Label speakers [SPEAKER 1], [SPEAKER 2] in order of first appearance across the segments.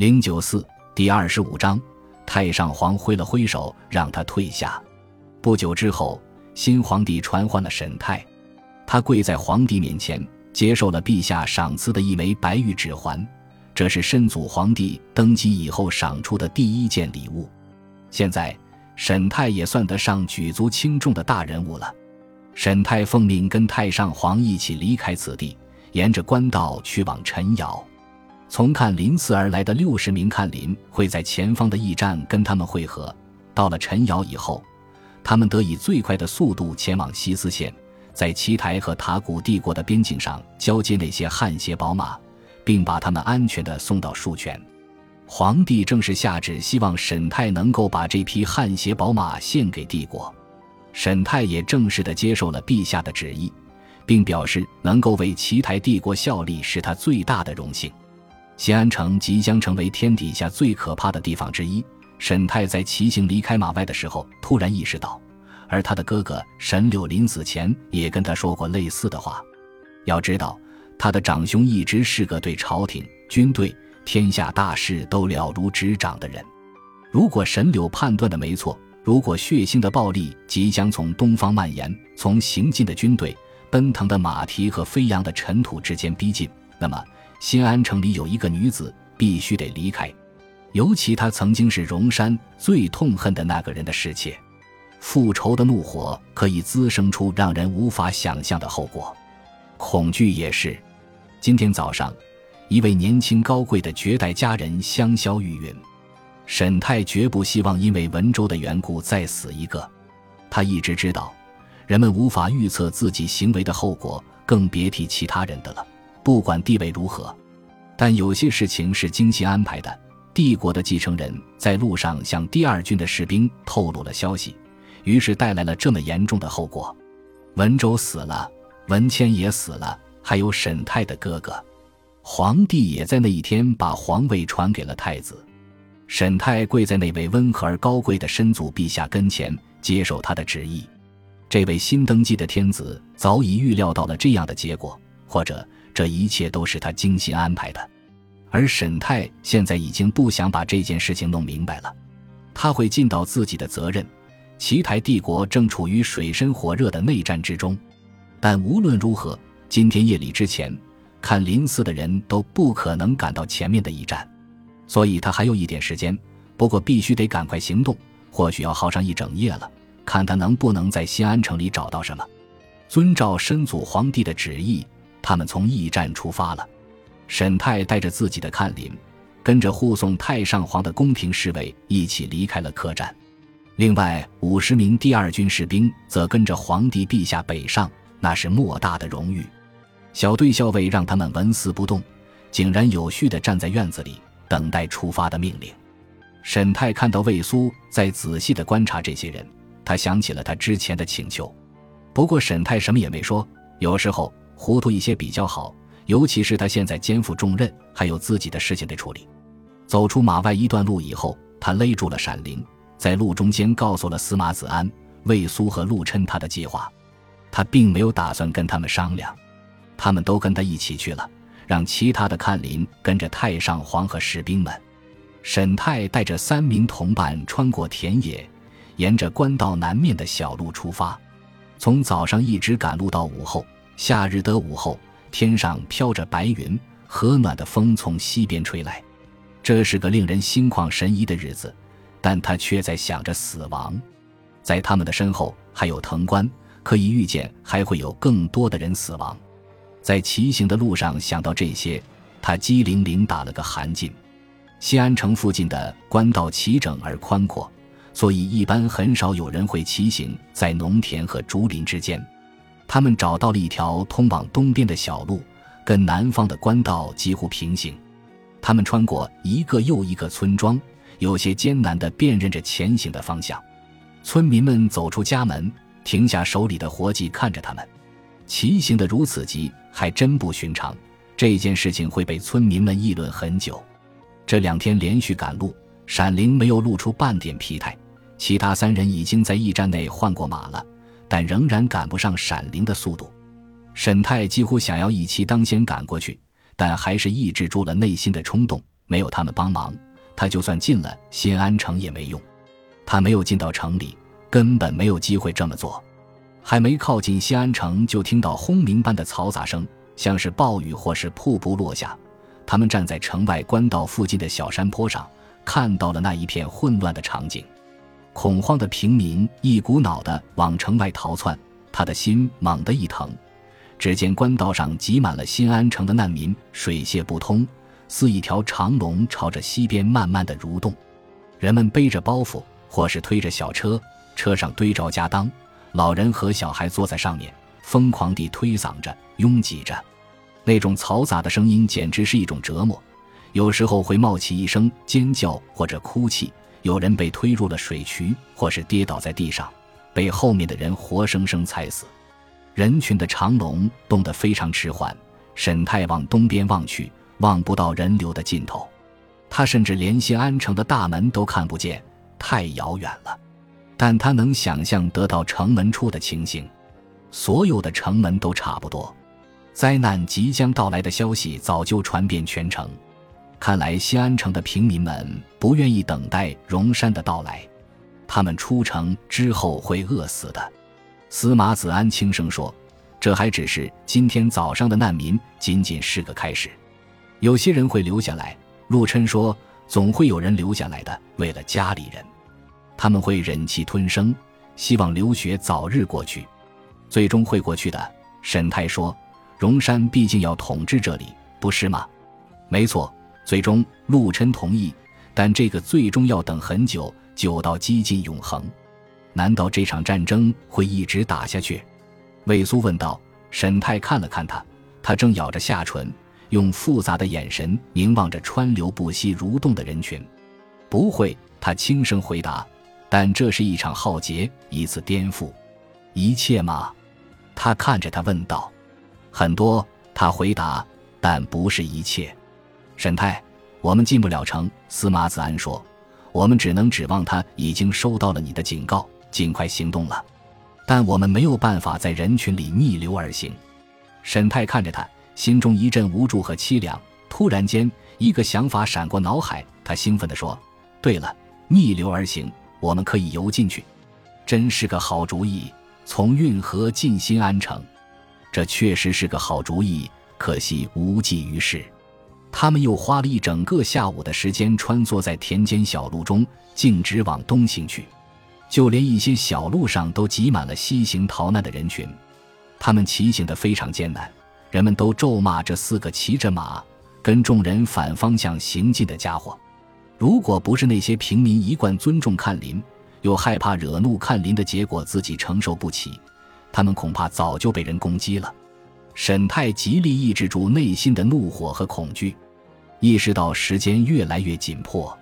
[SPEAKER 1] 零九四第二十五章，太上皇挥了挥手，让他退下。不久之后，新皇帝传唤了沈泰，他跪在皇帝面前，接受了陛下赏赐的一枚白玉指环，这是申祖皇帝登基以后赏出的第一件礼物。现在，沈泰也算得上举足轻重的大人物了。沈泰奉命跟太上皇一起离开此地，沿着官道去往陈瑶。从看林寺而来的六十名看林会在前方的驿站跟他们会合。到了陈瑶以后，他们得以最快的速度前往西斯县，在奇台和塔古帝国的边境上交接那些汗血宝马，并把他们安全地送到树泉。皇帝正式下旨，希望沈泰能够把这批汗血宝马献给帝国。沈泰也正式地接受了陛下的旨意，并表示能够为奇台帝国效力是他最大的荣幸。西安城即将成为天底下最可怕的地方之一。沈泰在骑行离开马外的时候，突然意识到，而他的哥哥沈柳临死前也跟他说过类似的话。要知道，他的长兄一直是个对朝廷、军队、天下大事都了如指掌的人。如果沈柳判断的没错，如果血腥的暴力即将从东方蔓延，从行进的军队、奔腾的马蹄和飞扬的尘土之间逼近，那么。新安城里有一个女子，必须得离开，尤其她曾经是荣山最痛恨的那个人的侍妾。复仇的怒火可以滋生出让人无法想象的后果，恐惧也是。今天早上，一位年轻高贵的绝代佳人香消玉殒，沈泰绝不希望因为文州的缘故再死一个。他一直知道，人们无法预测自己行为的后果，更别提其他人的了。不管地位如何，但有些事情是精心安排的。帝国的继承人在路上向第二军的士兵透露了消息，于是带来了这么严重的后果：文州死了，文谦也死了，还有沈泰的哥哥。皇帝也在那一天把皇位传给了太子。沈泰跪在那位温和而高贵的身祖陛下跟前，接受他的旨意。这位新登基的天子早已预料到了这样的结果，或者。这一切都是他精心安排的，而沈泰现在已经不想把这件事情弄明白了。他会尽到自己的责任。奇台帝国正处于水深火热的内战之中，但无论如何，今天夜里之前，看林寺的人都不可能赶到前面的一战，所以他还有一点时间。不过必须得赶快行动，或许要耗上一整夜了。看他能不能在新安城里找到什么。遵照申祖皇帝的旨意。他们从驿站出发了，沈泰带着自己的看林，跟着护送太上皇的宫廷侍卫一起离开了客栈。另外五十名第二军士兵则跟着皇帝陛下北上，那是莫大的荣誉。小队校尉让他们纹丝不动，井然有序地站在院子里等待出发的命令。沈泰看到魏苏在仔细地观察这些人，他想起了他之前的请求。不过沈泰什么也没说。有时候。糊涂一些比较好，尤其是他现在肩负重任，还有自己的事情得处理。走出马外一段路以后，他勒住了闪灵，在路中间告诉了司马子安、魏苏和陆琛他的计划。他并没有打算跟他们商量，他们都跟他一起去了，让其他的看林跟着太上皇和士兵们。沈泰带着三名同伴穿过田野，沿着官道南面的小路出发，从早上一直赶路到午后。夏日的午后，天上飘着白云，和暖的风从西边吹来。这是个令人心旷神怡的日子，但他却在想着死亡。在他们的身后还有藤官，可以预见还会有更多的人死亡。在骑行的路上想到这些，他机灵灵打了个寒噤。西安城附近的官道齐整而宽阔，所以一般很少有人会骑行在农田和竹林之间。他们找到了一条通往东边的小路，跟南方的官道几乎平行。他们穿过一个又一个村庄，有些艰难地辨认着前行的方向。村民们走出家门，停下手里的活计，看着他们。骑行的如此急，还真不寻常。这件事情会被村民们议论很久。这两天连续赶路，闪灵没有露出半点疲态。其他三人已经在驿站内换过马了。但仍然赶不上闪灵的速度，沈泰几乎想要一骑当先赶过去，但还是抑制住了内心的冲动。没有他们帮忙，他就算进了新安城也没用。他没有进到城里，根本没有机会这么做。还没靠近西安城，就听到轰鸣般的嘈杂声，像是暴雨或是瀑布落下。他们站在城外官道附近的小山坡上，看到了那一片混乱的场景。恐慌的平民一股脑地往城外逃窜，他的心猛地一疼。只见官道上挤满了新安城的难民，水泄不通，似一条长龙朝着西边慢慢地蠕动。人们背着包袱，或是推着小车，车上堆着家当。老人和小孩坐在上面，疯狂地推搡着、拥挤着，那种嘈杂的声音简直是一种折磨。有时候会冒起一声尖叫或者哭泣，有人被推入了水渠，或是跌倒在地上，被后面的人活生生踩死。人群的长龙动得非常迟缓。沈太往东边望去，望不到人流的尽头，他甚至连新安城的大门都看不见，太遥远了。但他能想象得到城门处的情形，所有的城门都差不多。灾难即将到来的消息早就传遍全城，看来西安城的平民们不愿意等待荣山的到来，他们出城之后会饿死的。司马子安轻声说：“这还只是今天早上的难民，仅仅是个开始。有些人会留下来。”陆琛说：“总会有人留下来的，为了家里人。”他们会忍气吞声，希望流血早日过去，最终会过去的。沈泰说：“荣山毕竟要统治这里，不是吗？”没错，最终陆琛同意，但这个最终要等很久，久到几近永恒。难道这场战争会一直打下去？魏苏问道。沈泰看了看他，他正咬着下唇，用复杂的眼神凝望着川流不息、蠕动的人群。不会，他轻声回答。但这是一场浩劫，一次颠覆，一切吗？他看着他问道。很多，他回答，但不是一切。沈太，我们进不了城。司马子安说，我们只能指望他已经收到了你的警告，尽快行动了。但我们没有办法在人群里逆流而行。沈太看着他，心中一阵无助和凄凉。突然间，一个想法闪过脑海，他兴奋地说：“对了，逆流而行。”我们可以游进去，真是个好主意。从运河进新安城，这确实是个好主意。可惜无济于事。他们又花了一整个下午的时间穿梭在田间小路中，径直往东行去。就连一些小路上都挤满了西行逃难的人群。他们骑行得非常艰难，人们都咒骂这四个骑着马跟众人反方向行进的家伙。如果不是那些平民一贯尊重看林，又害怕惹怒看林的结果自己承受不起，他们恐怕早就被人攻击了。沈泰极力抑制住内心的怒火和恐惧，意识到时间越来越紧迫，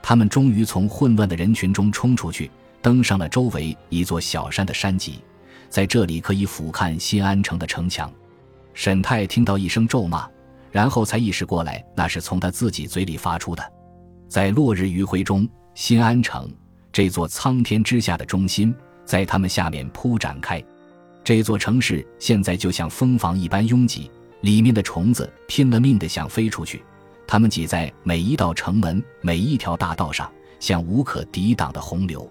[SPEAKER 1] 他们终于从混乱的人群中冲出去，登上了周围一座小山的山脊，在这里可以俯瞰新安城的城墙。沈泰听到一声咒骂，然后才意识过来，那是从他自己嘴里发出的。在落日余晖中，新安城这座苍天之下的中心，在他们下面铺展开。这座城市现在就像蜂房一般拥挤，里面的虫子拼了命的想飞出去。它们挤在每一道城门、每一条大道上，像无可抵挡的洪流。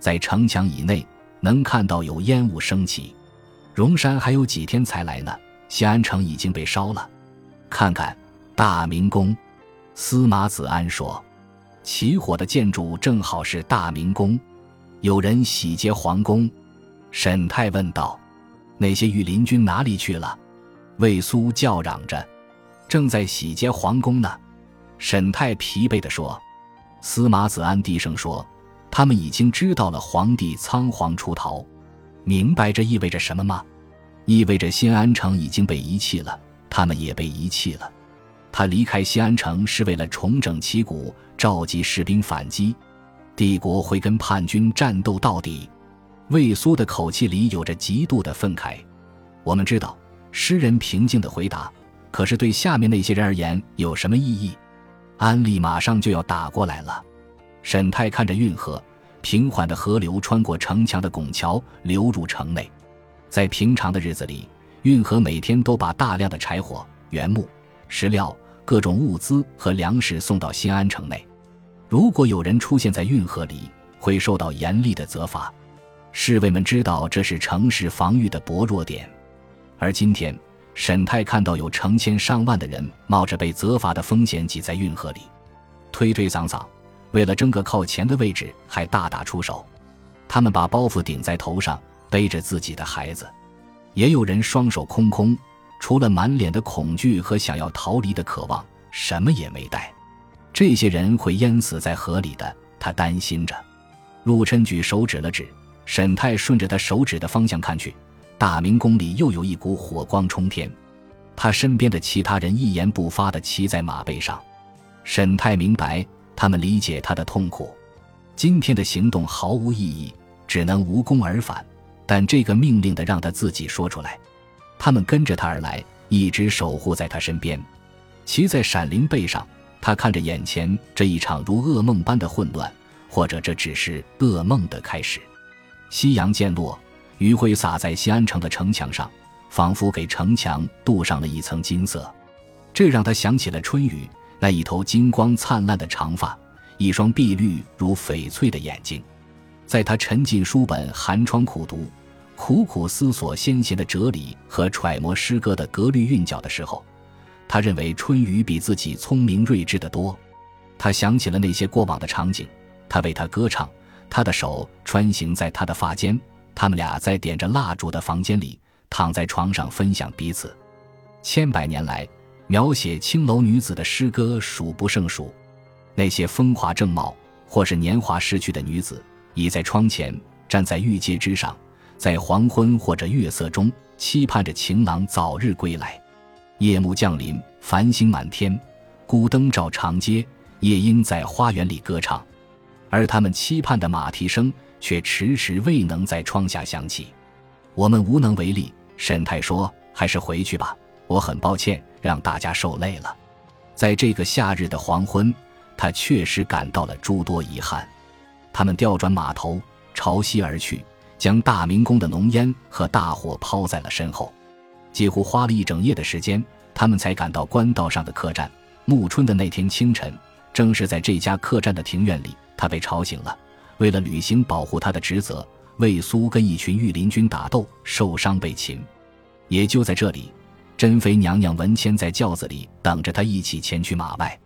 [SPEAKER 1] 在城墙以内，能看到有烟雾升起。荣山还有几天才来呢，西安城已经被烧了。看看大明宫，司马子安说。起火的建筑正好是大明宫，有人洗劫皇宫。沈泰问道：“那些御林军哪里去了？”魏苏叫嚷着：“正在洗劫皇宫呢。”沈泰疲惫地说。司马子安低声说：“他们已经知道了皇帝仓皇出逃，明白这意味着什么吗？意味着新安城已经被遗弃了，他们也被遗弃了。”他离开西安城是为了重整旗鼓，召集士兵反击。帝国会跟叛军战斗到底。魏苏的口气里有着极度的愤慨。我们知道，诗人平静的回答。可是对下面那些人而言，有什么意义？安利马上就要打过来了。沈泰看着运河，平缓的河流穿过城墙的拱桥，流入城内。在平常的日子里，运河每天都把大量的柴火、原木。石料、各种物资和粮食送到新安城内。如果有人出现在运河里，会受到严厉的责罚。侍卫们知道这是城市防御的薄弱点，而今天沈泰看到有成千上万的人冒着被责罚的风险挤在运河里，推推搡搡，为了争个靠前的位置还大打出手。他们把包袱顶在头上，背着自己的孩子，也有人双手空空，除了满脸的恐惧和想要逃离的渴望，什么也没带。这些人会淹死在河里的，他担心着。陆琛举手指了指，沈泰顺着他手指的方向看去，大明宫里又有一股火光冲天。他身边的其他人一言不发地骑在马背上。沈泰明白，他们理解他的痛苦。今天的行动毫无意义。只能无功而返，但这个命令的让他自己说出来。他们跟着他而来，一直守护在他身边。骑在闪灵背上，他看着眼前这一场如噩梦般的混乱，或者这只是噩梦的开始。夕阳渐落，余晖洒在西安城的城墙上，仿佛给城墙镀上了一层金色。这让他想起了春雨那一头金光灿烂的长发，一双碧绿如翡翠的眼睛。在他沉浸书本寒窗苦读，苦苦思索先贤的哲理和揣摩诗歌的格律韵脚的时候，他认为春雨比自己聪明睿智的多。他想起了那些过往的场景，他为他歌唱，他的手穿行在他的发间，他们俩在点着蜡烛的房间里躺在床上分享彼此。千百年来，描写青楼女子的诗歌数不胜数，那些风华正茂或是年华逝去的女子。倚在窗前，站在玉阶之上，在黄昏或者月色中，期盼着情郎早日归来。夜幕降临，繁星满天，孤灯照长街，夜莺在花园里歌唱，而他们期盼的马蹄声却迟迟未能在窗下响起。我们无能为力，沈太说：“还是回去吧，我很抱歉让大家受累了。”在这个夏日的黄昏，他确实感到了诸多遗憾。他们调转马头，朝西而去，将大明宫的浓烟和大火抛在了身后。几乎花了一整夜的时间，他们才赶到官道上的客栈。暮春的那天清晨，正是在这家客栈的庭院里，他被吵醒了。为了履行保护他的职责，魏苏跟一群御林军打斗，受伤被擒。也就在这里，珍妃娘娘文谦在轿子里等着他，一起前去马外。